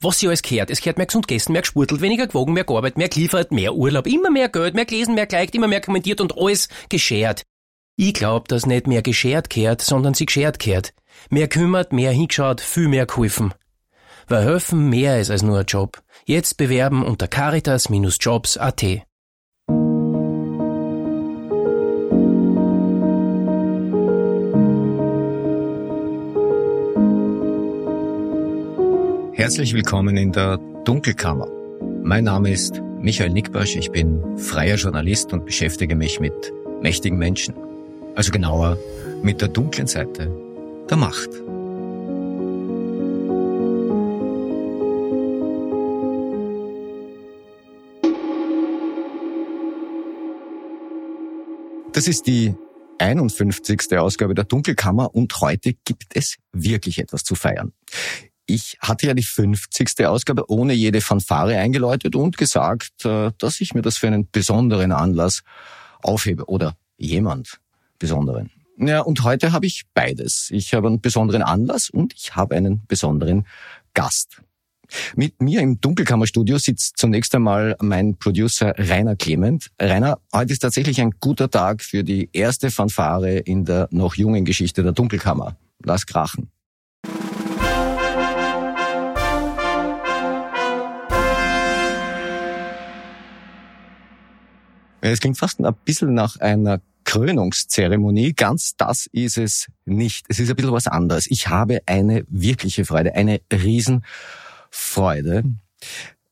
was sie alles gehört. Es gehört mehr gesund gegessen, mehr gespurtelt, weniger gewogen, mehr gearbeitet, mehr geliefert, mehr Urlaub, immer mehr Geld, mehr gelesen, mehr geliked, immer mehr kommentiert und alles geschert. Ich glaub, dass nicht mehr geschert kehrt, sondern sie geschert kehrt. Mehr kümmert, mehr hingeschaut, viel mehr geholfen. Weil helfen mehr ist als nur ein Job. Jetzt bewerben unter caritas-jobs.at. Herzlich willkommen in der Dunkelkammer. Mein Name ist Michael Nickbasch, ich bin freier Journalist und beschäftige mich mit mächtigen Menschen also genauer mit der dunklen Seite der Macht. Das ist die 51. Ausgabe der Dunkelkammer und heute gibt es wirklich etwas zu feiern. Ich hatte ja die 50. Ausgabe ohne jede Fanfare eingeläutet und gesagt, äh, dass ich mir das für einen besonderen Anlass aufhebe oder jemand besonderen. Ja, und heute habe ich beides. Ich habe einen besonderen Anlass und ich habe einen besonderen Gast. Mit mir im Dunkelkammerstudio sitzt zunächst einmal mein Producer Rainer Clement. Rainer, heute ist tatsächlich ein guter Tag für die erste Fanfare in der noch jungen Geschichte der Dunkelkammer. Lass krachen. Es klingt fast ein bisschen nach einer Krönungszeremonie. Ganz das ist es nicht. Es ist ein bisschen was anderes. Ich habe eine wirkliche Freude, eine Riesenfreude.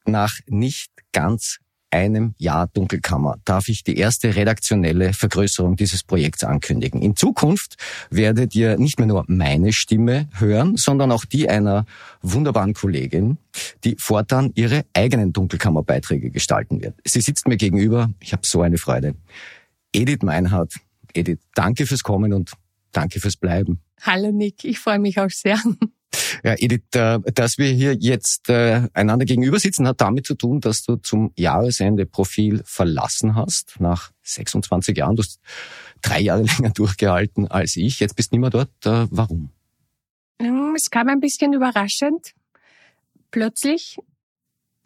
Nach nicht ganz einem Jahr Dunkelkammer darf ich die erste redaktionelle Vergrößerung dieses Projekts ankündigen. In Zukunft werdet ihr nicht mehr nur meine Stimme hören, sondern auch die einer wunderbaren Kollegin, die fortan ihre eigenen Dunkelkammerbeiträge gestalten wird. Sie sitzt mir gegenüber. Ich habe so eine Freude. Edith Meinhardt. Edith, danke fürs Kommen und danke fürs Bleiben. Hallo Nick, ich freue mich auch sehr. Ja, Edith, äh, dass wir hier jetzt äh, einander gegenüber sitzen, hat damit zu tun, dass du zum Jahresende Profil verlassen hast, nach 26 Jahren. Du hast drei Jahre länger durchgehalten als ich. Jetzt bist du nicht mehr dort. Äh, warum? Ähm, es kam ein bisschen überraschend. Plötzlich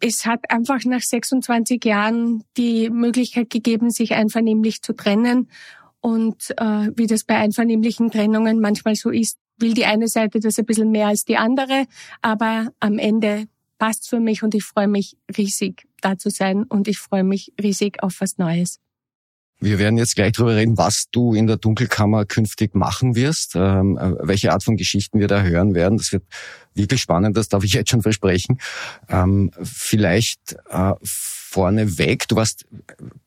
es hat einfach nach 26 Jahren die Möglichkeit gegeben, sich einvernehmlich zu trennen. Und äh, wie das bei einvernehmlichen Trennungen manchmal so ist, will die eine Seite das ein bisschen mehr als die andere. Aber am Ende passt für mich und ich freue mich riesig, da zu sein und ich freue mich riesig auf was Neues. Wir werden jetzt gleich darüber reden, was du in der Dunkelkammer künftig machen wirst, ähm, äh, welche Art von Geschichten wir da hören werden. Das wird wirklich spannend, das darf ich jetzt schon versprechen. Ähm, vielleicht äh, vorneweg, du warst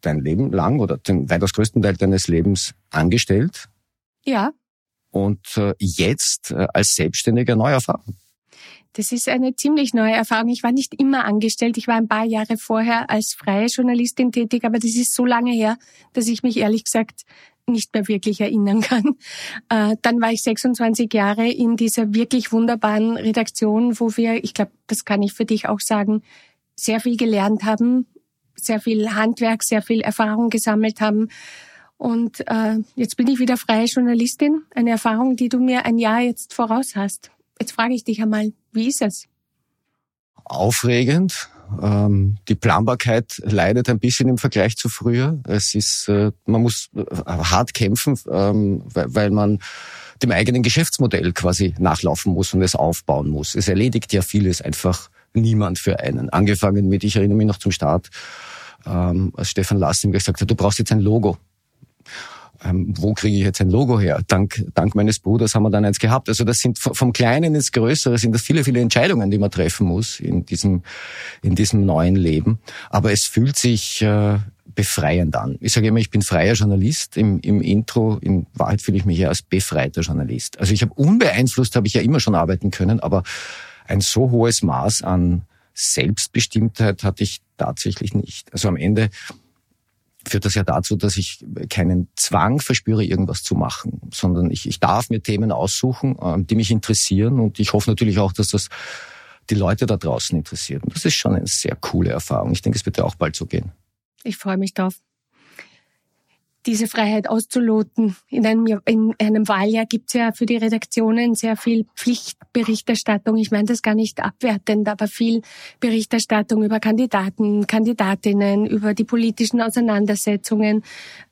dein Leben lang oder den weitaus größten Teil deines Lebens angestellt. Ja. Und äh, jetzt äh, als Selbstständiger Neuerfahrung. Das ist eine ziemlich neue Erfahrung. Ich war nicht immer angestellt. Ich war ein paar Jahre vorher als freie Journalistin tätig, aber das ist so lange her, dass ich mich ehrlich gesagt nicht mehr wirklich erinnern kann. Äh, dann war ich 26 Jahre in dieser wirklich wunderbaren Redaktion, wo wir, ich glaube, das kann ich für dich auch sagen, sehr viel gelernt haben, sehr viel Handwerk, sehr viel Erfahrung gesammelt haben. Und äh, jetzt bin ich wieder freie Journalistin, eine Erfahrung, die du mir ein Jahr jetzt voraus hast. Jetzt frage ich dich einmal, wie ist es? Aufregend. Ähm, die Planbarkeit leidet ein bisschen im Vergleich zu früher. Es ist, äh, man muss äh, hart kämpfen, ähm, weil, man dem eigenen Geschäftsmodell quasi nachlaufen muss und es aufbauen muss. Es erledigt ja vieles einfach niemand für einen. Angefangen mit, ich erinnere mich noch zum Start, ähm, als Stefan Lassing gesagt hat, du brauchst jetzt ein Logo ähm, wo kriege ich jetzt ein Logo her? Dank, dank meines Bruders haben wir dann eins gehabt. Also das sind vom Kleinen ins Größere sind das viele, viele Entscheidungen, die man treffen muss in diesem, in diesem neuen Leben. Aber es fühlt sich äh, befreiend an. Ich sage immer, ich bin freier Journalist. Im, im Intro, in Wahrheit fühle ich mich ja als befreiter Journalist. Also ich habe unbeeinflusst, habe ich ja immer schon arbeiten können, aber ein so hohes Maß an Selbstbestimmtheit hatte ich tatsächlich nicht. Also am Ende führt das ja dazu, dass ich keinen Zwang verspüre, irgendwas zu machen, sondern ich, ich darf mir Themen aussuchen, ähm, die mich interessieren und ich hoffe natürlich auch, dass das die Leute da draußen interessiert. Und das ist schon eine sehr coole Erfahrung. Ich denke, es wird ja auch bald so gehen. Ich freue mich drauf. Diese Freiheit auszuloten. In einem, in einem Wahljahr gibt es ja für die Redaktionen sehr viel Pflichtberichterstattung. Ich meine das gar nicht abwertend, aber viel Berichterstattung über Kandidaten, Kandidatinnen, über die politischen Auseinandersetzungen,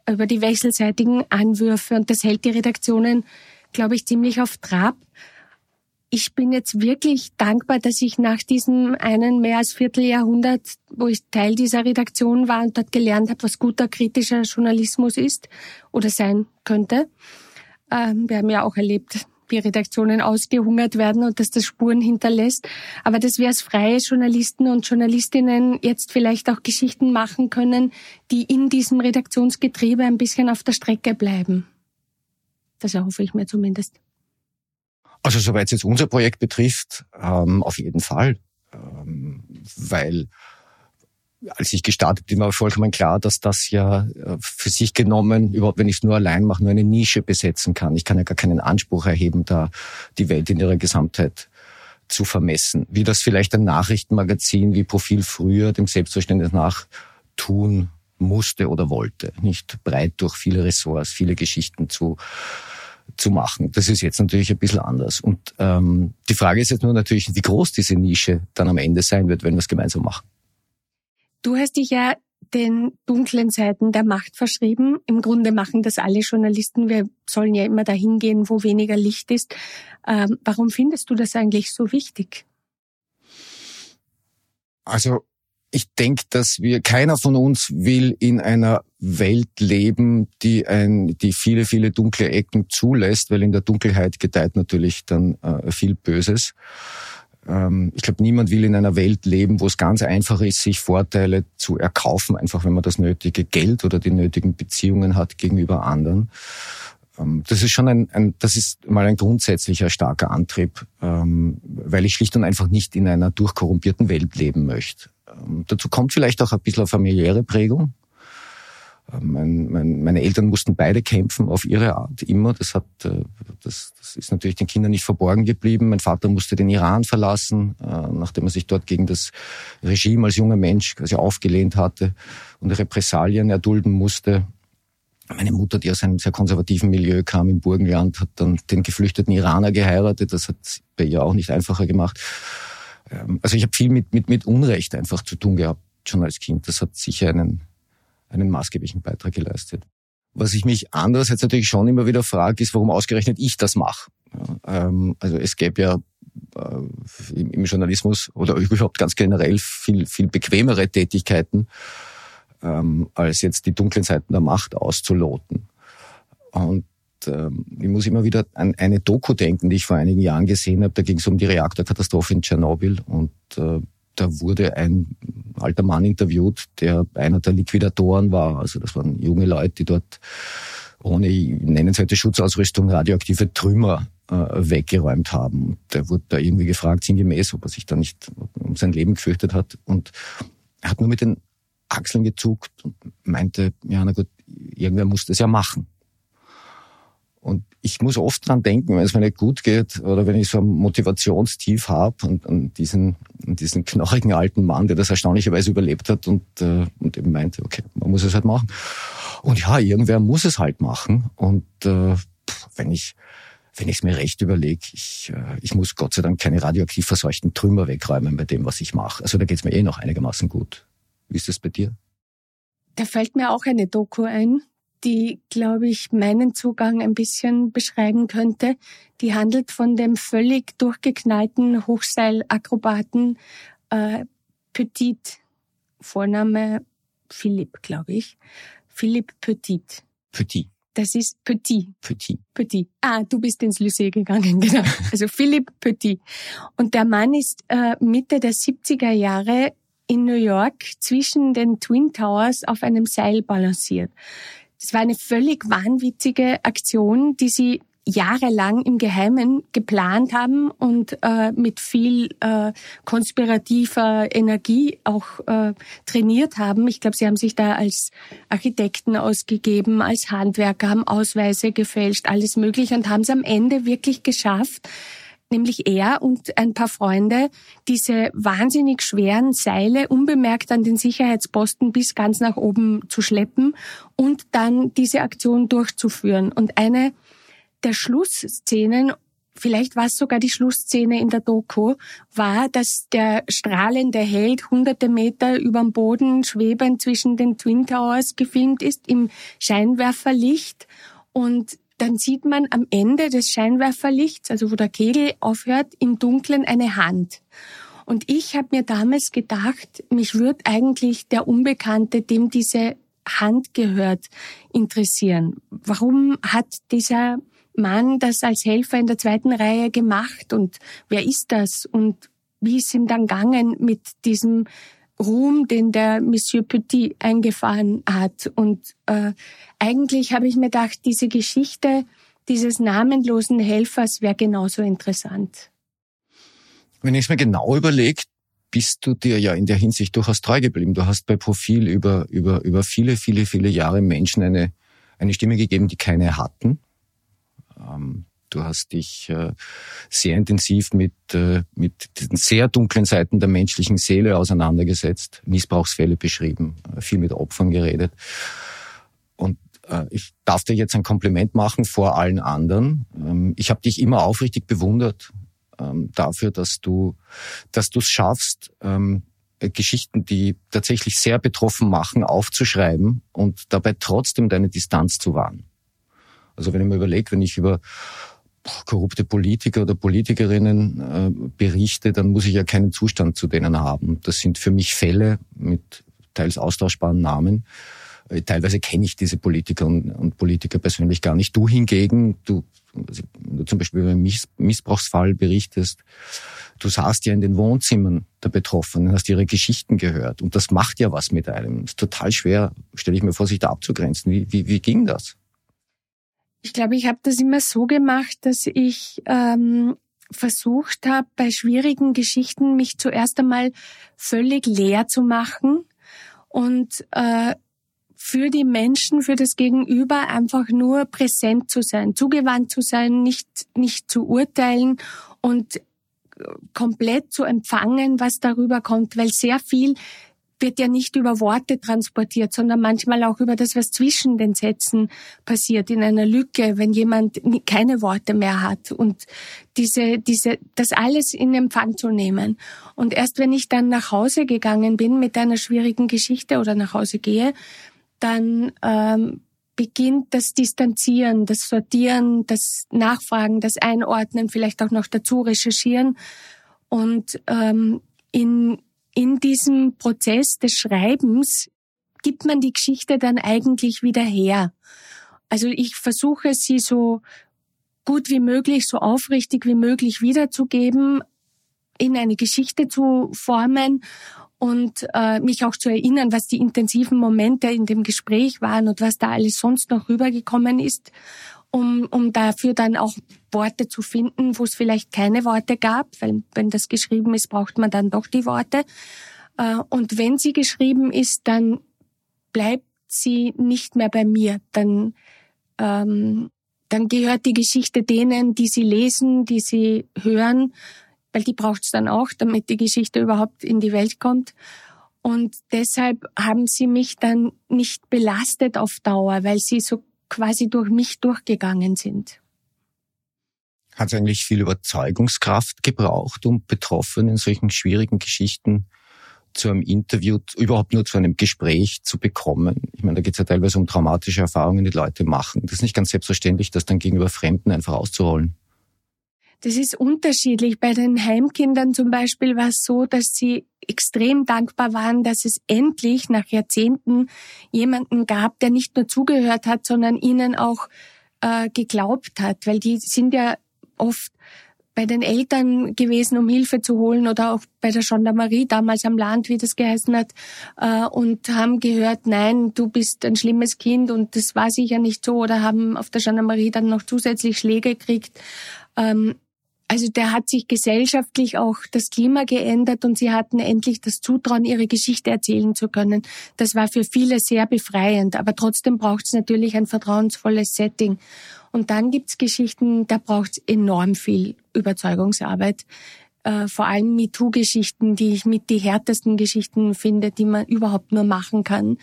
über die wechselseitigen Anwürfe. Und das hält die Redaktionen, glaube ich, ziemlich auf Trab ich bin jetzt wirklich dankbar, dass ich nach diesem einen mehr als Vierteljahrhundert, wo ich Teil dieser Redaktion war und dort gelernt habe, was guter kritischer Journalismus ist oder sein könnte. Ähm, wir haben ja auch erlebt, wie Redaktionen ausgehungert werden und dass das Spuren hinterlässt. Aber dass wir als freie Journalisten und Journalistinnen jetzt vielleicht auch Geschichten machen können, die in diesem Redaktionsgetriebe ein bisschen auf der Strecke bleiben. Das erhoffe ich mir zumindest. Also soweit es jetzt unser Projekt betrifft, ähm, auf jeden Fall. Ähm, weil als ich gestartet bin, war vollkommen klar, dass das ja äh, für sich genommen, überhaupt wenn ich es nur allein mache, nur eine Nische besetzen kann. Ich kann ja gar keinen Anspruch erheben, da die Welt in ihrer Gesamtheit zu vermessen. Wie das vielleicht ein Nachrichtenmagazin wie Profil früher dem Selbstverständnis nach tun musste oder wollte. Nicht breit durch viele Ressorts, viele Geschichten zu zu machen. Das ist jetzt natürlich ein bisschen anders. Und ähm, die Frage ist jetzt nur natürlich, wie groß diese Nische dann am Ende sein wird, wenn wir es gemeinsam machen. Du hast dich ja den dunklen Seiten der Macht verschrieben. Im Grunde machen das alle Journalisten. Wir sollen ja immer dahin gehen, wo weniger Licht ist. Ähm, warum findest du das eigentlich so wichtig? Also ich denke, dass wir, keiner von uns will in einer Welt leben, die ein, die viele, viele dunkle Ecken zulässt, weil in der Dunkelheit gedeiht natürlich dann äh, viel Böses. Ähm, ich glaube, niemand will in einer Welt leben, wo es ganz einfach ist, sich Vorteile zu erkaufen, einfach wenn man das nötige Geld oder die nötigen Beziehungen hat gegenüber anderen. Ähm, das ist schon ein, ein, das ist mal ein grundsätzlicher starker Antrieb, ähm, weil ich schlicht und einfach nicht in einer durchkorrumpierten Welt leben möchte. Ähm, dazu kommt vielleicht auch ein bisschen eine familiäre Prägung. Ähm, mein, mein, meine Eltern mussten beide kämpfen auf ihre Art immer. Das hat, äh, das, das ist natürlich den Kindern nicht verborgen geblieben. Mein Vater musste den Iran verlassen, äh, nachdem er sich dort gegen das Regime als junger Mensch quasi aufgelehnt hatte und Repressalien erdulden musste. Meine Mutter, die aus einem sehr konservativen Milieu kam im Burgenland, hat dann den geflüchteten Iraner geheiratet. Das hat bei ihr auch nicht einfacher gemacht. Ähm, also ich habe viel mit, mit, mit Unrecht einfach zu tun gehabt, schon als Kind. Das hat sicher einen, einen maßgeblichen Beitrag geleistet. Was ich mich andererseits natürlich schon immer wieder frage, ist, warum ausgerechnet ich das mache. Ähm, also es gäbe ja äh, im Journalismus oder überhaupt ganz generell viel, viel bequemere Tätigkeiten, ähm, als jetzt die dunklen Seiten der Macht auszuloten. Und ähm, ich muss immer wieder an eine Doku denken, die ich vor einigen Jahren gesehen habe. Da ging es um die Reaktorkatastrophe in Tschernobyl und äh, da wurde ein alter Mann interviewt, der einer der Liquidatoren war. Also das waren junge Leute, die dort ohne nennenswerte Schutzausrüstung radioaktive Trümmer äh, weggeräumt haben. Der wurde da irgendwie gefragt, sinngemäß, ob er sich da nicht um sein Leben gefürchtet hat. Und er hat nur mit den Achseln gezuckt und meinte, ja, na gut, irgendwer muss das ja machen. Und ich muss oft dran denken, wenn es mir nicht gut geht oder wenn ich so ein Motivationstief habe und, und diesen, diesen knochigen alten Mann, der das erstaunlicherweise überlebt hat und, äh, und eben meinte, okay, man muss es halt machen. Und ja, irgendwer muss es halt machen. Und äh, wenn ich wenn ich es mir recht überlege, ich, äh, ich muss Gott sei Dank keine radioaktiv verseuchten Trümmer wegräumen bei dem, was ich mache. Also da geht's mir eh noch einigermaßen gut. Wie ist das bei dir? Da fällt mir auch eine Doku ein, die, glaube ich, meinen Zugang ein bisschen beschreiben könnte. Die handelt von dem völlig durchgeknallten Hochseilakrobaten äh, Petit, Vorname Philipp, glaube ich. Philipp Petit. Petit. Das ist Petit. Petit. Petit. Ah, du bist ins Lycée gegangen, genau. Also Philipp Petit. Und der Mann ist äh, Mitte der 70er Jahre in New York zwischen den Twin Towers auf einem Seil balanciert. Das war eine völlig wahnwitzige Aktion, die sie jahrelang im Geheimen geplant haben und äh, mit viel äh, konspirativer Energie auch äh, trainiert haben. Ich glaube, sie haben sich da als Architekten ausgegeben, als Handwerker, haben Ausweise gefälscht, alles Mögliche und haben es am Ende wirklich geschafft, nämlich er und ein paar Freunde, diese wahnsinnig schweren Seile unbemerkt an den Sicherheitsposten bis ganz nach oben zu schleppen und dann diese Aktion durchzuführen. Und eine der Schlussszenen, vielleicht war es sogar die Schlussszene in der Doku, war, dass der strahlende Held hunderte Meter überm Boden schwebend zwischen den Twin Towers gefilmt ist im Scheinwerferlicht und dann sieht man am Ende des Scheinwerferlichts, also wo der Kegel aufhört, im Dunkeln eine Hand. Und ich habe mir damals gedacht, mich würde eigentlich der Unbekannte, dem diese Hand gehört, interessieren. Warum hat dieser Mann das als Helfer in der zweiten Reihe gemacht und wer ist das und wie ist ihm dann gegangen mit diesem Ruhm, den der Monsieur Petit eingefahren hat. Und äh, eigentlich habe ich mir gedacht, diese Geschichte dieses namenlosen Helfers wäre genauso interessant. Wenn ich es mir genau überlege, bist du dir ja in der Hinsicht durchaus treu geblieben. Du hast bei Profil über, über, über viele, viele, viele Jahre Menschen eine, eine Stimme gegeben, die keine hatten. Ähm, Du hast dich äh, sehr intensiv mit, äh, mit den sehr dunklen Seiten der menschlichen Seele auseinandergesetzt, Missbrauchsfälle beschrieben, äh, viel mit Opfern geredet. Und äh, ich darf dir jetzt ein Kompliment machen vor allen anderen. Ähm, ich habe dich immer aufrichtig bewundert ähm, dafür, dass du dass du es schaffst, ähm, Geschichten, die tatsächlich sehr betroffen machen, aufzuschreiben und dabei trotzdem deine Distanz zu wahren. Also wenn ich mir überlege, wenn ich über korrupte Politiker oder Politikerinnen äh, berichte, dann muss ich ja keinen Zustand zu denen haben. Das sind für mich Fälle mit teils austauschbaren Namen. Äh, teilweise kenne ich diese Politiker und, und, Politiker persönlich gar nicht. Du hingegen, du, also, du zum Beispiel über einen Miss Missbrauchsfall berichtest, du saßt ja in den Wohnzimmern der Betroffenen, hast ihre Geschichten gehört. Und das macht ja was mit einem. Das ist total schwer, stelle ich mir vor, sich da abzugrenzen. Wie, wie, wie ging das? Ich glaube, ich habe das immer so gemacht, dass ich ähm, versucht habe, bei schwierigen Geschichten mich zuerst einmal völlig leer zu machen und äh, für die Menschen, für das Gegenüber einfach nur präsent zu sein, zugewandt zu sein, nicht, nicht zu urteilen und komplett zu empfangen, was darüber kommt, weil sehr viel wird ja nicht über Worte transportiert, sondern manchmal auch über das, was zwischen den Sätzen passiert, in einer Lücke, wenn jemand keine Worte mehr hat und diese, diese, das alles in Empfang zu nehmen. Und erst wenn ich dann nach Hause gegangen bin mit einer schwierigen Geschichte oder nach Hause gehe, dann ähm, beginnt das Distanzieren, das Sortieren, das Nachfragen, das Einordnen, vielleicht auch noch dazu recherchieren und ähm, in in diesem Prozess des Schreibens gibt man die Geschichte dann eigentlich wieder her. Also ich versuche sie so gut wie möglich, so aufrichtig wie möglich wiederzugeben, in eine Geschichte zu formen und äh, mich auch zu erinnern, was die intensiven Momente in dem Gespräch waren und was da alles sonst noch rübergekommen ist um, um dafür dann auch Worte zu finden, wo es vielleicht keine Worte gab, weil wenn das geschrieben ist, braucht man dann doch die Worte. Äh, und wenn sie geschrieben ist, dann bleibt sie nicht mehr bei mir. Dann, ähm, dann gehört die Geschichte denen, die sie lesen, die sie hören, weil die braucht es dann auch, damit die Geschichte überhaupt in die Welt kommt. Und deshalb haben sie mich dann nicht belastet auf Dauer, weil sie so quasi durch mich durchgegangen sind. Hat es eigentlich viel Überzeugungskraft gebraucht, um Betroffene in solchen schwierigen Geschichten zu einem Interview, überhaupt nur zu einem Gespräch zu bekommen. Ich meine, da geht es ja teilweise um traumatische Erfahrungen, die Leute machen. Das ist nicht ganz selbstverständlich, das dann gegenüber Fremden einfach auszuholen. Das ist unterschiedlich. Bei den Heimkindern zum Beispiel war es so, dass sie extrem dankbar waren, dass es endlich nach Jahrzehnten jemanden gab, der nicht nur zugehört hat, sondern ihnen auch äh, geglaubt hat, weil die sind ja oft bei den Eltern gewesen, um Hilfe zu holen oder auch bei der Gendarmerie damals am Land, wie das geheißen hat, äh, und haben gehört, nein, du bist ein schlimmes Kind und das war sicher nicht so oder haben auf der Gendarmerie dann noch zusätzlich Schläge gekriegt. Ähm, Also der hat sich gesellschaftlich auch das Klima geändert und sie hatten endlich das Zutrauen, ihre Geschichte erzählen zu können. Das war für viele sehr befreiend, aber trotzdem braucht es natürlich ein vertrauensvolles Setting. Und dann gibt's Geschichten, da braucht es enorm viel Überzeugungsarbeit. Äh, vor allem MeToo-Geschichten, die ich mit die härtesten Geschichten finde, die man überhaupt nur machen kann,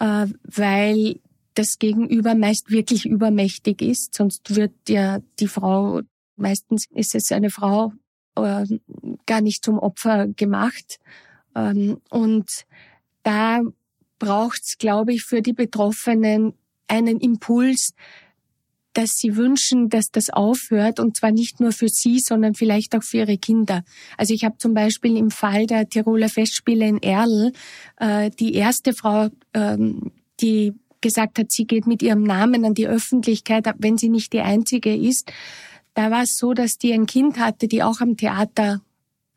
äh, weil das Gegenüber meist wirklich übermächtig ist, sonst wird ja die Frau Meistens ist es eine Frau äh, gar nicht zum Opfer gemacht. Ähm, und da braucht es, glaube ich, für die Betroffenen einen Impuls, dass sie wünschen, dass das aufhört und zwar nicht nur für sie, sondern vielleicht auch für ihre Kinder. Also ich habe zum Beispiel im Fall der Tiroler Festspiele in Erl äh, die erste Frau, ähm, die gesagt hat, sie geht mit ihrem Namen an die Öffentlichkeit, wenn sie nicht die einzige ist, da war es so, dass die ein Kind hatte, die auch am Theater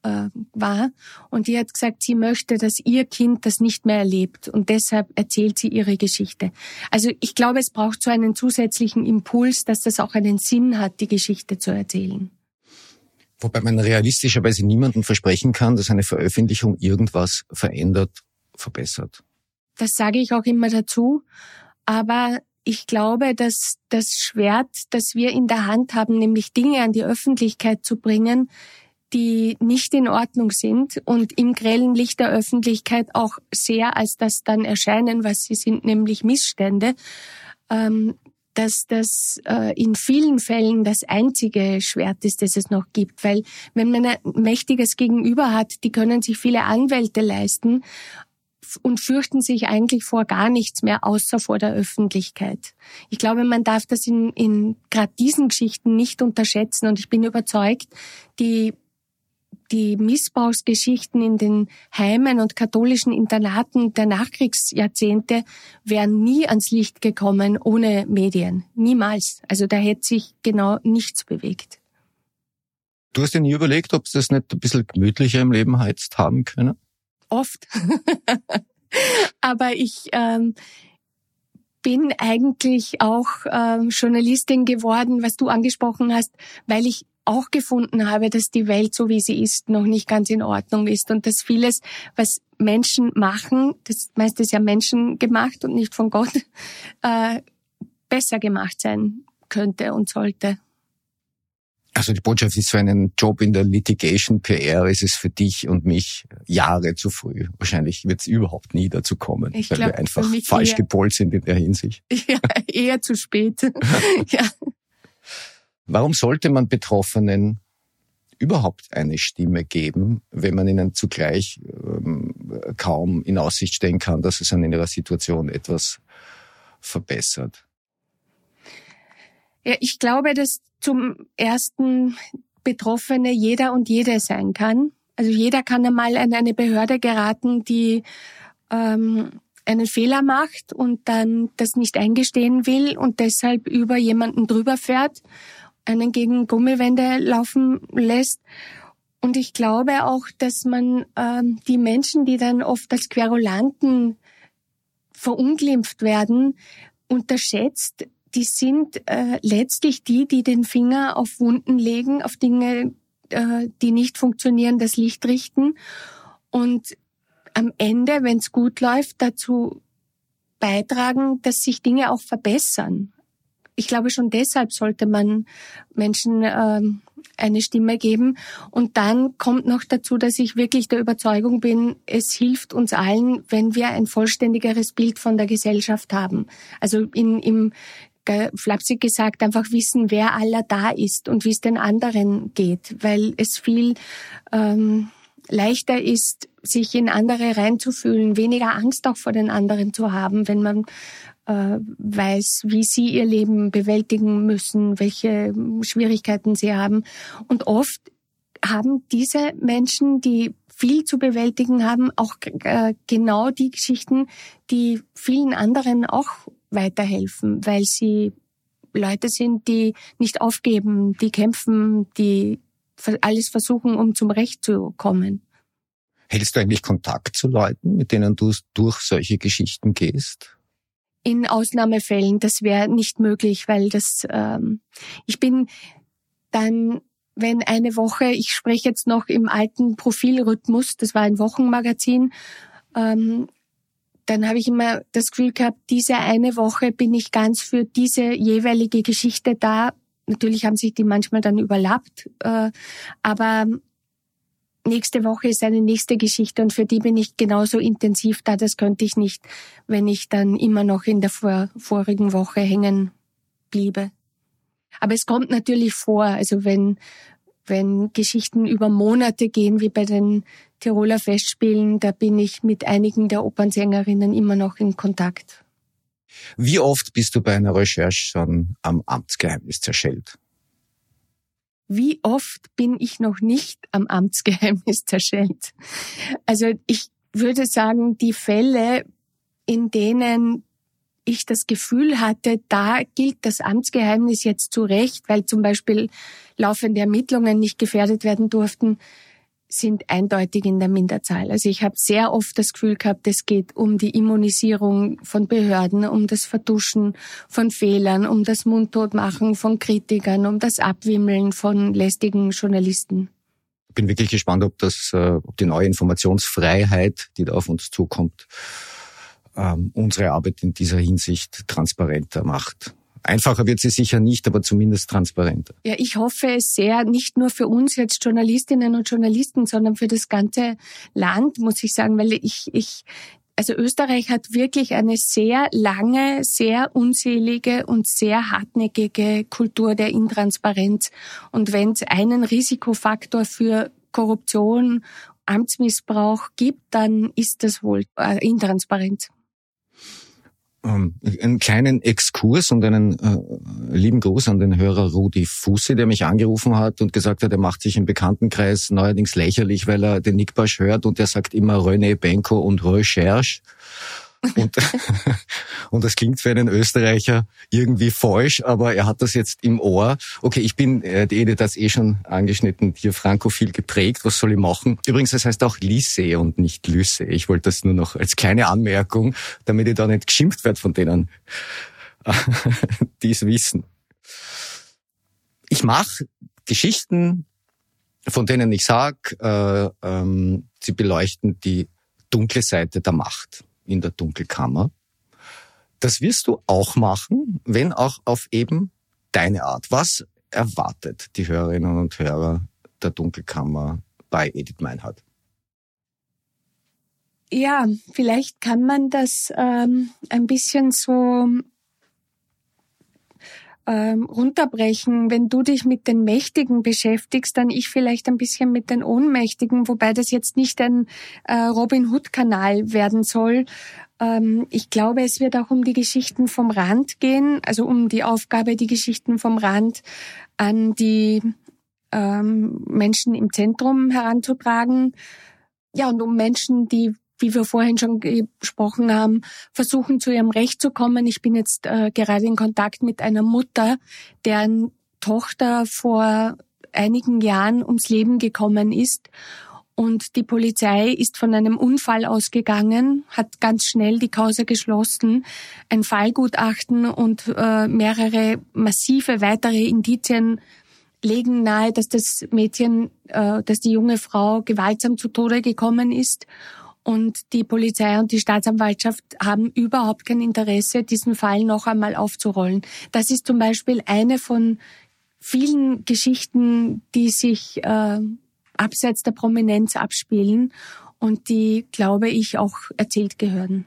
äh, war und die hat gesagt, sie möchte, dass ihr Kind das nicht mehr erlebt und deshalb erzählt sie ihre Geschichte. Also ich glaube, es braucht so einen zusätzlichen Impuls, dass das auch einen Sinn hat, die Geschichte zu erzählen. Wobei man realistischerweise niemandem versprechen kann, dass eine Veröffentlichung irgendwas verändert, verbessert. Das sage ich auch immer dazu. Aber ich glaube, dass das Schwert, das wir in der Hand haben, nämlich Dinge an die Öffentlichkeit zu bringen, die nicht in Ordnung sind und im grellen Licht der Öffentlichkeit auch sehr als das dann erscheinen, was sie sind, nämlich Missstände, ähm, dass das äh, in vielen Fällen das einzige Schwert ist, das es noch gibt. Weil wenn man ein mächtiges Gegenüber hat, die können sich viele Anwälte leisten, und fürchten sich eigentlich vor gar nichts mehr, außer vor der Öffentlichkeit. Ich glaube, man darf das in, in gerade diesen Geschichten nicht unterschätzen und ich bin überzeugt, die die Missbrauchsgeschichten in den Heimen und katholischen Internaten der Nachkriegsjahrzehnte wären nie ans Licht gekommen ohne Medien. Niemals. Also da hätte sich genau nichts bewegt. Du hast dir nie überlegt, ob es das nicht ein bisschen gemütlicher im Leben heizt haben können? Oft. Aber ich ähm, bin eigentlich auch ähm, Journalistin geworden, was du angesprochen hast, weil ich auch gefunden habe, dass die Welt, so wie sie ist, noch nicht ganz in Ordnung ist und dass vieles, was Menschen machen, das meiste ist ja Menschen gemacht und nicht von Gott, äh, besser gemacht sein könnte und sollte. Also die Botschaft ist für einen Job in der Litigation PR ist es für dich und mich Jahre zu früh. Wahrscheinlich wird es überhaupt nie dazu kommen, ich weil glaub, wir einfach falsch eher, gepolt sind in der Hinsicht. Ja, eher zu spät. ja. Warum sollte man Betroffenen überhaupt eine Stimme geben, wenn man ihnen zugleich ähm, kaum in Aussicht stellen kann, dass es an ihrer Situation etwas verbessert? Ja, ich glaube, dass zum ersten Betroffene jeder und jede sein kann. Also jeder kann einmal an eine Behörde geraten, die ähm, einen Fehler macht und dann das nicht eingestehen will und deshalb über jemanden drüber fährt, einen gegen Gummiwände laufen lässt. Und ich glaube auch, dass man ähm, die Menschen, die dann oft als Querulanten verunglimpft werden, unterschätzt, die sind äh, letztlich die, die den Finger auf Wunden legen, auf Dinge, äh, die nicht funktionieren, das Licht richten und am Ende, wenn es gut läuft, dazu beitragen, dass sich Dinge auch verbessern. Ich glaube, schon deshalb sollte man Menschen äh, eine Stimme geben. Und dann kommt noch dazu, dass ich wirklich der Überzeugung bin, es hilft uns allen, wenn wir ein vollständigeres Bild von der Gesellschaft haben. Also in, im flapsig gesagt, einfach wissen, wer aller da ist und wie es den anderen geht, weil es viel ähm, leichter ist, sich in andere reinzufühlen, weniger Angst auch vor den anderen zu haben, wenn man äh, weiß, wie sie ihr Leben bewältigen müssen, welche Schwierigkeiten sie haben. Und oft haben diese Menschen, die viel zu bewältigen haben, auch äh, genau die Geschichten, die vielen anderen auch weiterhelfen, weil sie Leute sind, die nicht aufgeben, die kämpfen, die alles versuchen, um zum Recht zu kommen. Hältst du eigentlich Kontakt zu Leuten, mit denen du durch solche Geschichten gehst? In Ausnahmefällen, das wäre nicht möglich, weil das ähm, ich bin dann wenn eine Woche, ich spreche jetzt noch im alten Profilrhythmus, das war ein Wochenmagazin, ähm, dann habe ich immer das Gefühl gehabt, diese eine Woche bin ich ganz für diese jeweilige Geschichte da. Natürlich haben sich die manchmal dann überlappt, äh, aber nächste Woche ist eine nächste Geschichte und für die bin ich genauso intensiv da. Das könnte ich nicht, wenn ich dann immer noch in der vor, vorigen Woche hängen bliebe. Aber es kommt natürlich vor, also wenn, wenn Geschichten über Monate gehen, wie bei den Tiroler Festspielen, da bin ich mit einigen der Opernsängerinnen immer noch in Kontakt. Wie oft bist du bei einer Recherche schon am Amtsgeheimnis zerschellt? Wie oft bin ich noch nicht am Amtsgeheimnis zerschellt? Also ich würde sagen, die Fälle, in denen ich das Gefühl hatte, da gilt das Amtsgeheimnis jetzt zu Recht, weil zum Beispiel laufende Ermittlungen nicht gefährdet werden durften, sind eindeutig in der Minderzahl. Also ich habe sehr oft das Gefühl gehabt, es geht um die Immunisierung von Behörden, um das Vertuschen von Fehlern, um das Mundtotmachen von Kritikern, um das Abwimmeln von lästigen Journalisten. Ich bin wirklich gespannt, ob das, äh, ob die neue Informationsfreiheit, die da auf uns zukommt, ähm, unsere Arbeit in dieser Hinsicht transparenter macht. Einfacher wird sie sicher nicht, aber zumindest transparenter. Ja, ich hoffe es sehr, nicht nur für uns jetzt Journalistinnen und Journalisten, sondern für das ganze Land, muss ich sagen, weil ich, ich, also Österreich hat wirklich eine sehr lange, sehr unselige und sehr hartnäckige Kultur der Intransparenz. Und wenn es einen Risikofaktor für Korruption, Amtsmissbrauch gibt, dann ist das wohl äh, Intransparenz ähm, einen kleinen Exkurs und einen äh, lieben Gruß an den Hörer Rudi Fusse, der mich angerufen hat und gesagt hat, er macht sich im Bekanntenkreis neuerdings lächerlich, weil er den Nickbasch hört und er sagt immer René Benko und Recherche. Und, und das klingt für einen Österreicher irgendwie falsch, aber er hat das jetzt im Ohr. Okay, ich bin, äh, die Edith hat eh schon angeschnitten, hier frankophil geprägt. Was soll ich machen? Übrigens, das heißt auch Lycée und nicht Lycée. Ich wollte das nur noch als kleine Anmerkung, damit ich da nicht geschimpft werde von denen, die es wissen. Ich mache Geschichten, von denen ich sag, äh, ähm, sie beleuchten die dunkle Seite der Macht in der Dunkelkammer. Das wirst du auch machen, wenn auch auf eben deine Art. Was erwartet die Hörerinnen und Hörer der Dunkelkammer bei Edith Meinhardt? Ja, vielleicht kann man das ähm, ein bisschen so ähm, runterbrechen. Wenn du dich mit den Mächtigen beschäftigst, dann ich vielleicht ein bisschen mit den Ohnmächtigen, wobei das jetzt nicht ein äh, Robin Hood-Kanal werden soll. Ähm, ich glaube, es wird auch um die Geschichten vom Rand gehen, also um die Aufgabe, die Geschichten vom Rand an die ähm, Menschen im Zentrum heranzutragen. Ja, und um Menschen, die wie wir vorhin schon gesprochen haben, versuchen zu ihrem Recht zu kommen. Ich bin jetzt äh, gerade in Kontakt mit einer Mutter, deren Tochter vor einigen Jahren ums Leben gekommen ist. Und die Polizei ist von einem Unfall ausgegangen, hat ganz schnell die Causa geschlossen, ein Fallgutachten und äh, mehrere massive weitere Indizien legen nahe, dass das Mädchen, äh, dass die junge Frau gewaltsam zu Tode gekommen ist. Und die Polizei und die Staatsanwaltschaft haben überhaupt kein Interesse, diesen Fall noch einmal aufzurollen. Das ist zum Beispiel eine von vielen Geschichten, die sich äh, abseits der Prominenz abspielen und die, glaube ich, auch erzählt gehören.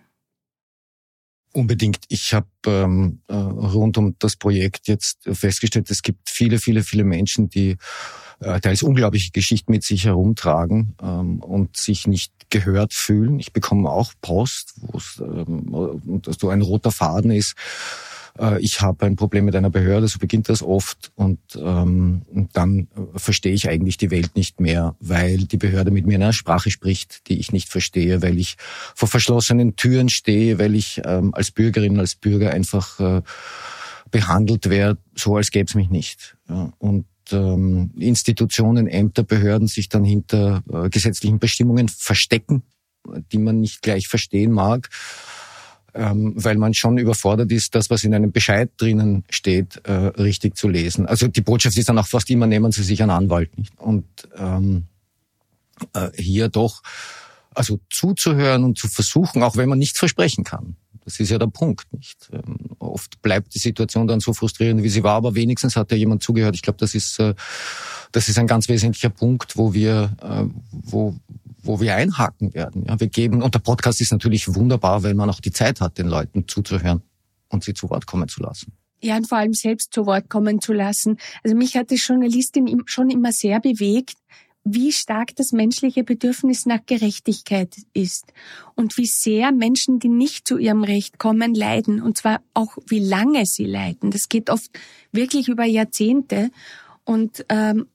Unbedingt. Ich habe ähm, äh, rund um das Projekt jetzt festgestellt, es gibt viele, viele, viele Menschen, die äh, teils unglaubliche Geschichten mit sich herumtragen ähm, und sich nicht gehört fühlen. Ich bekomme auch Post, wo es ähm, so ein roter Faden ist. Äh, ich habe ein Problem mit einer Behörde, so beginnt das oft und ähm, dann verstehe ich eigentlich die Welt nicht mehr, weil die Behörde mit mir in einer Sprache spricht, die ich nicht verstehe, weil ich vor verschlossenen Türen stehe, weil ich ähm, als Bürgerin, als Bürger einfach äh, behandelt werde, so als gäbe es mich nicht. Ja, und ähm, Institutionen, Ämter, Behörden sich dann hinter äh, gesetzlichen Bestimmungen verstecken, die man nicht gleich verstehen mag. ähm, weil man schon überfordert ist, das, was in einem Bescheid drinnen steht, äh, richtig zu lesen. Also die Botschaft ist dann auch fast immer, nehmen Sie sich einen Anwalt. Nicht? Und ähm, äh, hier doch also zuzuhören und zu versuchen, auch wenn man nichts versprechen kann. Das ist ja der Punkt, nicht? Ähm, oft bleibt die Situation dann so frustrierend, wie sie war, aber wenigstens hat ja jemand zugehört. Ich glaube, das ist, äh, das ist ein ganz wesentlicher Punkt, wo wir, äh, wo, wo wir einhaken werden. Ja, wir geben, und der Podcast ist natürlich wunderbar, weil man auch die Zeit hat, den Leuten zuzuhören und sie zu Wort kommen zu lassen. Ja, und vor allem selbst zu Wort kommen zu lassen. Also mich hat die Journalistin schon immer sehr bewegt, wie stark das menschliche Bedürfnis nach Gerechtigkeit ist und wie sehr Menschen, die nicht zu ihrem Recht kommen, leiden und zwar auch wie lange sie leiden. Das geht oft wirklich über Jahrzehnte und ähm,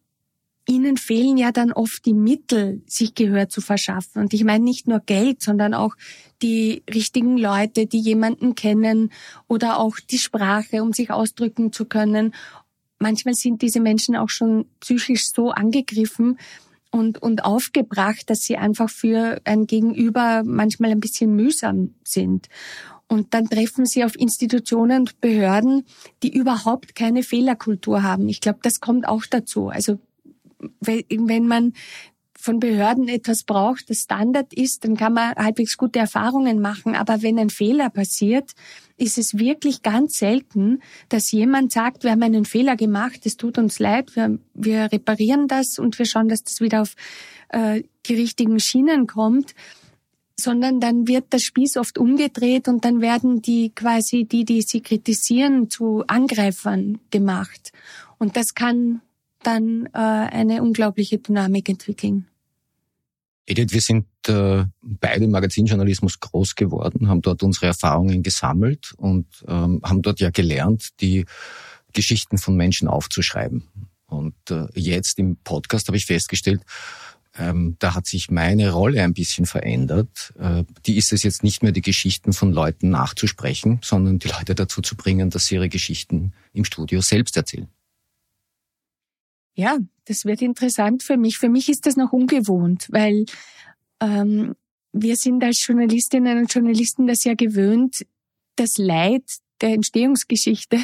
ihnen fehlen ja dann oft die Mittel, sich Gehör zu verschaffen. Und ich meine nicht nur Geld, sondern auch die richtigen Leute, die jemanden kennen oder auch die Sprache, um sich ausdrücken zu können. Manchmal sind diese Menschen auch schon psychisch so angegriffen und, und aufgebracht, dass sie einfach für ein Gegenüber manchmal ein bisschen mühsam sind. Und dann treffen sie auf Institutionen und Behörden, die überhaupt keine Fehlerkultur haben. Ich glaube, das kommt auch dazu. Also wenn man von Behörden etwas braucht, das Standard ist, dann kann man halbwegs gute Erfahrungen machen. Aber wenn ein Fehler passiert, ist es wirklich ganz selten, dass jemand sagt, wir haben einen Fehler gemacht, es tut uns leid, wir, wir reparieren das und wir schauen, dass das wieder auf äh, die richtigen Schienen kommt sondern dann wird der Spieß oft umgedreht und dann werden die quasi die, die sie kritisieren, zu Angreifern gemacht. Und das kann dann äh, eine unglaubliche Dynamik entwickeln. Edith, wir sind äh, beide im Magazinjournalismus groß geworden, haben dort unsere Erfahrungen gesammelt und ähm, haben dort ja gelernt, die Geschichten von Menschen aufzuschreiben. Und äh, jetzt im Podcast habe ich festgestellt, ähm, da hat sich meine Rolle ein bisschen verändert. Äh, die ist es jetzt nicht mehr, die Geschichten von Leuten nachzusprechen, sondern die Leute dazu zu bringen, dass sie ihre Geschichten im Studio selbst erzählen. Ja, das wird interessant für mich. Für mich ist das noch ungewohnt, weil ähm, wir sind als Journalistinnen und Journalisten das ja gewöhnt, das Leid der Entstehungsgeschichte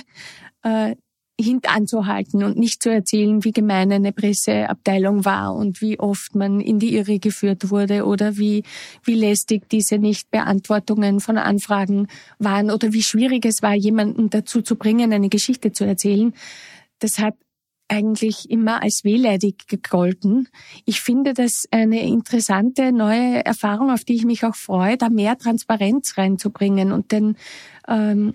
äh, hintanzuhalten und nicht zu erzählen, wie gemein eine Presseabteilung war und wie oft man in die Irre geführt wurde oder wie, wie lästig diese Nichtbeantwortungen von Anfragen waren oder wie schwierig es war, jemanden dazu zu bringen, eine Geschichte zu erzählen. Das hat eigentlich immer als wehleidig gegolten. Ich finde das eine interessante neue Erfahrung, auf die ich mich auch freue, da mehr Transparenz reinzubringen und den, ähm,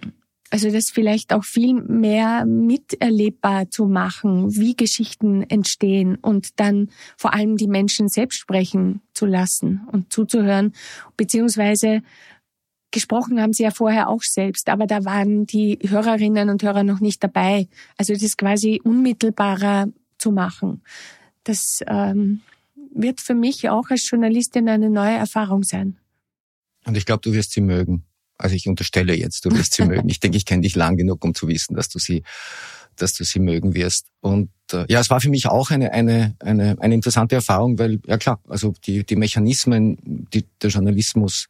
also das vielleicht auch viel mehr miterlebbar zu machen, wie Geschichten entstehen und dann vor allem die Menschen selbst sprechen zu lassen und zuzuhören, beziehungsweise Gesprochen haben Sie ja vorher auch selbst, aber da waren die Hörerinnen und Hörer noch nicht dabei. Also das ist quasi unmittelbarer zu machen. Das ähm, wird für mich auch als Journalistin eine neue Erfahrung sein. Und ich glaube, du wirst sie mögen. Also ich unterstelle jetzt, du wirst sie mögen. Ich denke, ich kenne dich lang genug, um zu wissen, dass du sie, dass du sie mögen wirst. Und äh, ja, es war für mich auch eine eine eine eine interessante Erfahrung, weil ja klar, also die die Mechanismen, die der Journalismus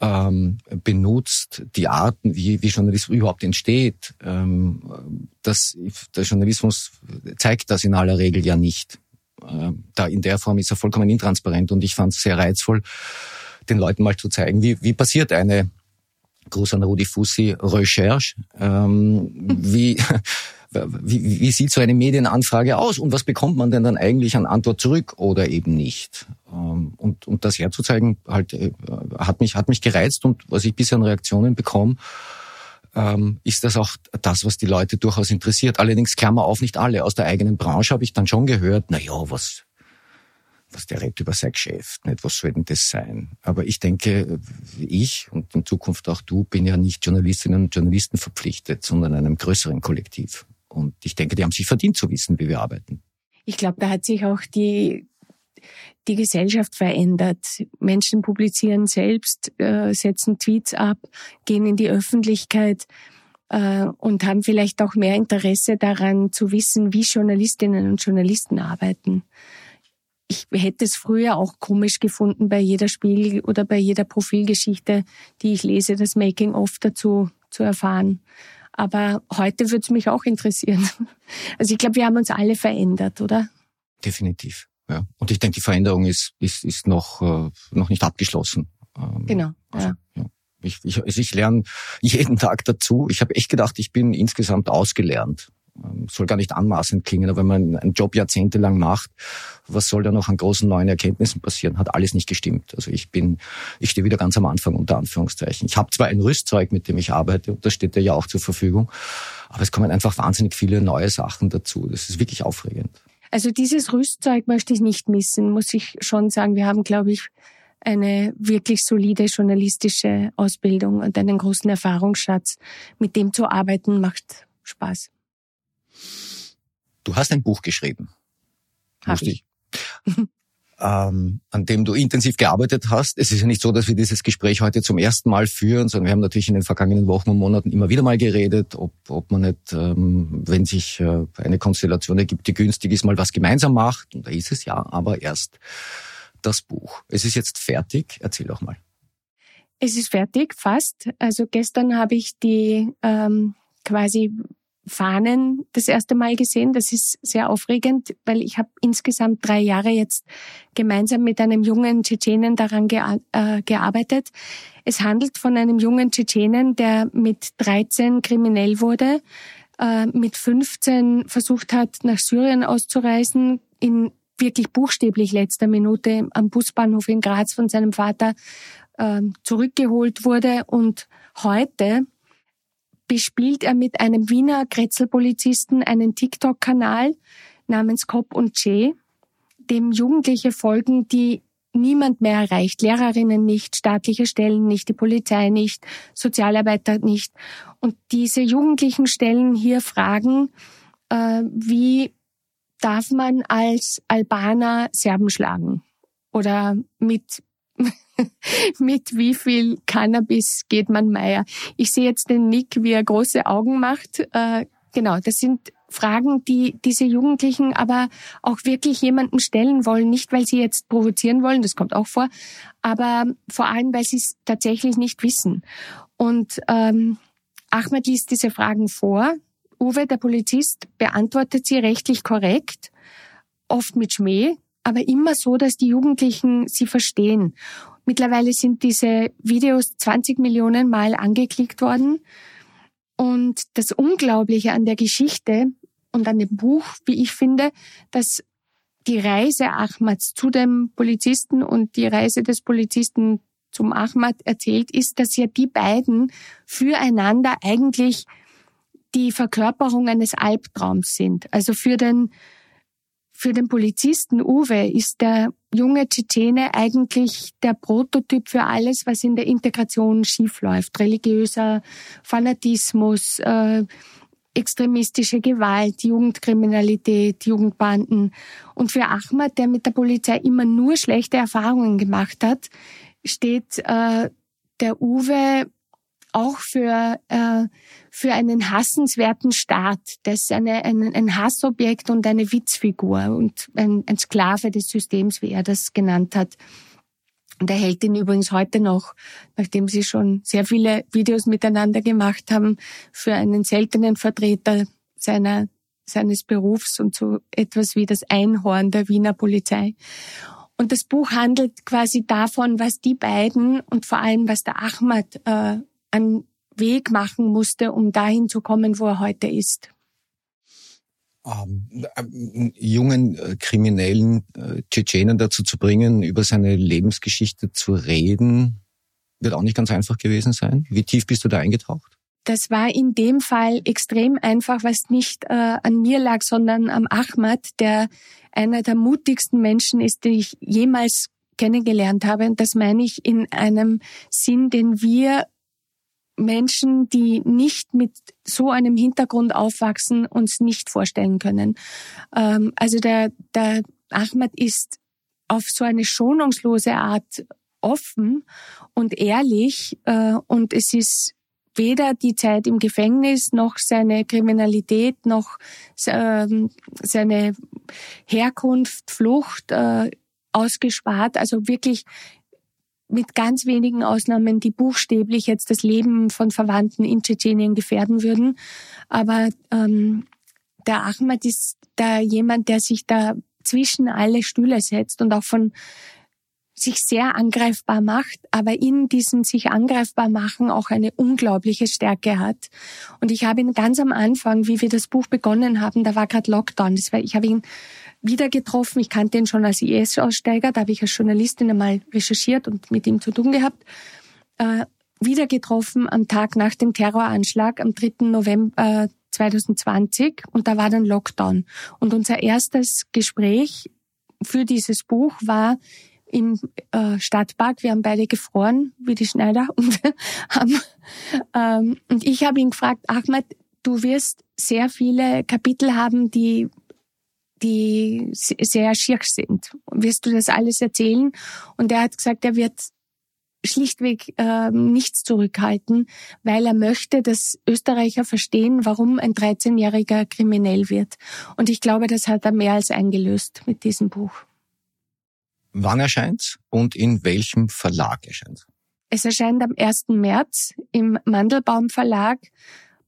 ähm, benutzt, die Arten, wie, wie Journalismus überhaupt entsteht. Ähm, das, der Journalismus zeigt das in aller Regel ja nicht. Ähm, da in der Form ist er vollkommen intransparent und ich fand es sehr reizvoll, den Leuten mal zu zeigen, wie, wie passiert eine Gruß an Rudi Fussi Recherche, ähm, wie wie, wie sieht so eine Medienanfrage aus und was bekommt man denn dann eigentlich an Antwort zurück oder eben nicht? Ähm, und, und das herzuzeigen, halt, äh, hat mich, hat mich gereizt und was ich bisher an Reaktionen bekomme, ähm, ist das auch das, was die Leute durchaus interessiert. Allerdings, Klammer auf, nicht alle. Aus der eigenen Branche habe ich dann schon gehört, na ja, was, was der redet über sein Geschäft, nicht? Was soll denn das sein? Aber ich denke, ich und in Zukunft auch du bin ja nicht Journalistinnen und Journalisten verpflichtet, sondern einem größeren Kollektiv. Und ich denke, die haben sich verdient zu wissen, wie wir arbeiten. Ich glaube, da hat sich auch die, die Gesellschaft verändert. Menschen publizieren selbst, äh, setzen Tweets ab, gehen in die Öffentlichkeit äh, und haben vielleicht auch mehr Interesse daran zu wissen, wie Journalistinnen und Journalisten arbeiten. ich hätte es früher auch komisch gefunden, bei jeder Spiegel oder bei jeder Profilgeschichte, die ich lese, das Making-of dazu zu erfahren. Aber heute würde es mich auch interessieren. Also ich glaube, wir haben uns alle verändert, oder? Definitiv. Ja. Und ich denke, die Veränderung ist, ist, ist noch, äh, noch nicht abgeschlossen. Ähm, genau. Also, ja. ja. Ich, ich, also ich lerne jeden Tag dazu. Ich habe echt gedacht, ich bin insgesamt ausgelernt. Ähm, soll gar nicht anmaßend klingen, aber wenn man einen Job jahrzehntelang macht, was soll da noch an großen neuen Erkenntnissen passieren? Hat alles nicht gestimmt. Also ich bin, ich stehe wieder ganz am Anfang unter Anführungszeichen. Ich habe zwar ein Rüstzeug, mit dem ich arbeite, und das steht ja auch zur Verfügung, aber es kommen einfach wahnsinnig viele neue Sachen dazu. Das ist wirklich aufregend. Also dieses Rüstzeug möchte ich nicht missen, muss ich schon sagen. Wir haben, glaube ich, eine wirklich solide journalistische Ausbildung und einen großen Erfahrungsschatz. Mit dem zu arbeiten macht Spaß. Du hast ein Buch geschrieben. Hab ich. ähm, an dem du intensiv gearbeitet hast. Es ist ja nicht so, dass wir dieses Gespräch heute zum ersten Mal führen, sondern wir haben natürlich in den vergangenen Wochen und Monaten immer wieder mal geredet, ob, ob man nicht, ähm, wenn sich äh, eine Konstellation ergibt, die günstig ist, mal was gemeinsam macht. Und da ist es ja, aber erst das Buch. Es ist jetzt fertig. Erzähl doch mal. Es ist fertig, fast. Also gestern habe ich die ähm, quasi Fahnen das erste Mal gesehen. Das ist sehr aufregend, weil ich habe insgesamt drei Jahre jetzt gemeinsam mit einem jungen Tschetschenen daran gea äh, gearbeitet. Es handelt von einem jungen Tschetschenen, der mit 13 kriminell wurde, äh, mit 15 versucht hat, nach Syrien auszureisen, in wirklich buchstäblich letzter Minute am Busbahnhof in Graz von seinem Vater äh, zurückgeholt wurde und heute bespielt er mit einem Wiener Kretzelpolizisten einen TikTok-Kanal namens Cop und Che, dem Jugendliche folgen, die niemand mehr erreicht. Lehrerinnen nicht, staatliche Stellen nicht, die Polizei nicht, Sozialarbeiter nicht. Und diese Jugendlichen stellen hier Fragen, äh, wie darf man als Albaner Serben schlagen? Oder mit mit wie viel Cannabis geht man Meier? Ich sehe jetzt den Nick, wie er große Augen macht. Äh, genau, das sind Fragen, die diese Jugendlichen aber auch wirklich jemandem stellen wollen, nicht weil sie jetzt provozieren wollen, das kommt auch vor, aber vor allem, weil sie es tatsächlich nicht wissen. Und ähm, Ahmed liest diese Fragen vor. Uwe, der Polizist, beantwortet sie rechtlich korrekt, oft mit Schmäh, aber immer so, dass die Jugendlichen sie verstehen. Mittlerweile sind diese Videos 20 Millionen Mal angeklickt worden. Und das Unglaubliche an der Geschichte und an dem Buch, wie ich finde, dass die Reise Ahmads zu dem Polizisten und die Reise des Polizisten zum Ahmad erzählt ist, dass ja die beiden füreinander eigentlich die Verkörperung eines Albtraums sind. Also für den für den Polizisten Uwe ist der junge Tschetschene eigentlich der Prototyp für alles, was in der Integration schiefläuft. Religiöser Fanatismus, äh, extremistische Gewalt, Jugendkriminalität, Jugendbanden. Und für Ahmad, der mit der Polizei immer nur schlechte Erfahrungen gemacht hat, steht äh, der Uwe auch für, äh, für einen hassenswerten Staat. Das ist eine, ein, ein Hassobjekt und eine Witzfigur und ein, ein Sklave des Systems, wie er das genannt hat. Und er hält ihn übrigens heute noch, nachdem sie schon sehr viele Videos miteinander gemacht haben, für einen seltenen Vertreter seiner, seines Berufs und so etwas wie das Einhorn der Wiener Polizei. Und das Buch handelt quasi davon, was die beiden und vor allem was der Ahmad äh, einen Weg machen musste, um dahin zu kommen, wo er heute ist? Ähm, äh, jungen äh, kriminellen äh, Tschetschenen dazu zu bringen, über seine Lebensgeschichte zu reden, wird auch nicht ganz einfach gewesen sein. Wie tief bist du da eingetaucht? Das war in dem Fall extrem einfach, was nicht äh, an mir lag, sondern am Ahmad, der einer der mutigsten Menschen ist, die ich jemals kennengelernt habe. Und das meine ich in einem Sinn, den wir Menschen, die nicht mit so einem Hintergrund aufwachsen, uns nicht vorstellen können. Ähm, also der, der Ahmed ist auf so eine schonungslose Art offen und ehrlich äh, und es ist weder die Zeit im Gefängnis noch seine Kriminalität noch ähm, seine Herkunft, Flucht äh, ausgespart, also wirklich mit ganz wenigen Ausnahmen, die buchstäblich jetzt das Leben von Verwandten in Tschetschenien gefährden würden. Aber ähm, der Ahmad ist da jemand, der sich da zwischen alle Stühle setzt und auch von sich sehr angreifbar macht, aber in diesem sich angreifbar machen auch eine unglaubliche Stärke hat. Und ich habe ihn ganz am Anfang, wie wir das Buch begonnen haben, da war gerade Lockdown. War, ich habe ihn wieder getroffen. Ich kannte ihn schon als IS-Aussteiger. Da habe ich als Journalistin einmal recherchiert und mit ihm zu tun gehabt. Äh, wieder getroffen am Tag nach dem Terroranschlag am 3. November äh, 2020 und da war dann Lockdown. Und unser erstes Gespräch für dieses Buch war im äh, Stadtpark. Wir haben beide gefroren, wie die Schneider. Und, haben, ähm, und ich habe ihn gefragt, Ahmed, du wirst sehr viele Kapitel haben, die die sehr schier sind. Wirst du das alles erzählen? Und er hat gesagt, er wird schlichtweg äh, nichts zurückhalten, weil er möchte, dass Österreicher verstehen, warum ein 13-Jähriger kriminell wird. Und ich glaube, das hat er mehr als eingelöst mit diesem Buch. Wann erscheint's und in welchem Verlag erscheint's? Es erscheint am 1. März im Mandelbaum Verlag.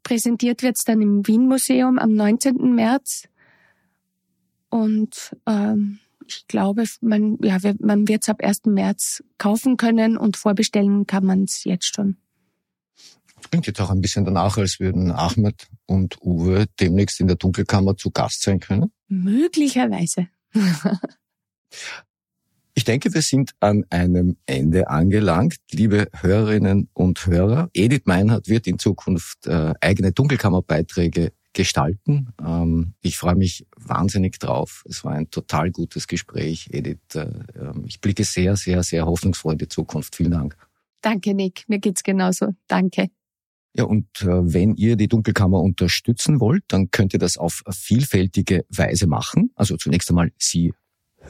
Präsentiert wird's dann im Wien Museum am 19. März. Und ähm, ich glaube, man, ja, man wird es ab 1. März kaufen können und vorbestellen kann man es jetzt schon. Klingt jetzt auch ein bisschen danach, als würden Ahmed und Uwe demnächst in der Dunkelkammer zu Gast sein können. Möglicherweise. Ich denke, wir sind an einem Ende angelangt. Liebe Hörerinnen und Hörer, Edith Meinhardt wird in Zukunft äh, eigene Dunkelkammerbeiträge gestalten. Ähm, ich freue mich wahnsinnig drauf. Es war ein total gutes Gespräch, Edith. Äh, ähm, ich blicke sehr, sehr, sehr hoffnungsvoll in die Zukunft. Vielen Dank. Danke, Nick. Mir geht's genauso. Danke. Ja, und äh, wenn ihr die Dunkelkammer unterstützen wollt, dann könnt ihr das auf vielfältige Weise machen. Also zunächst einmal sie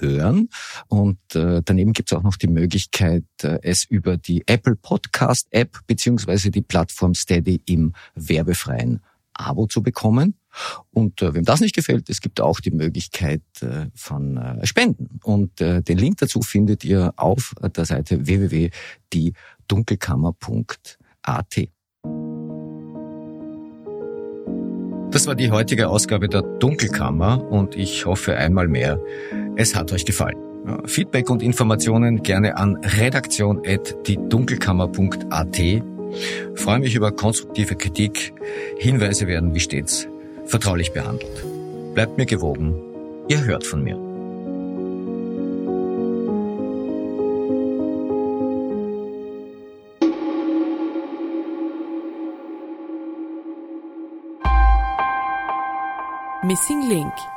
hören. Und äh, daneben gibt es auch noch die Möglichkeit, äh, es über die Apple Podcast App beziehungsweise die Plattform Steady im werbefreien Abo zu bekommen. Und äh, wem das nicht gefällt, es gibt auch die Möglichkeit äh, von äh, Spenden. Und äh, den Link dazu findet ihr auf der Seite www.diedunkelkammer.at. Das war die heutige Ausgabe der Dunkelkammer und ich hoffe einmal mehr, es hat euch gefallen. Feedback und Informationen gerne an redaktion.diedunkelkammer.at. Freue mich über konstruktive Kritik. Hinweise werden wie stets vertraulich behandelt. Bleibt mir gewogen. Ihr hört von mir. Missing Link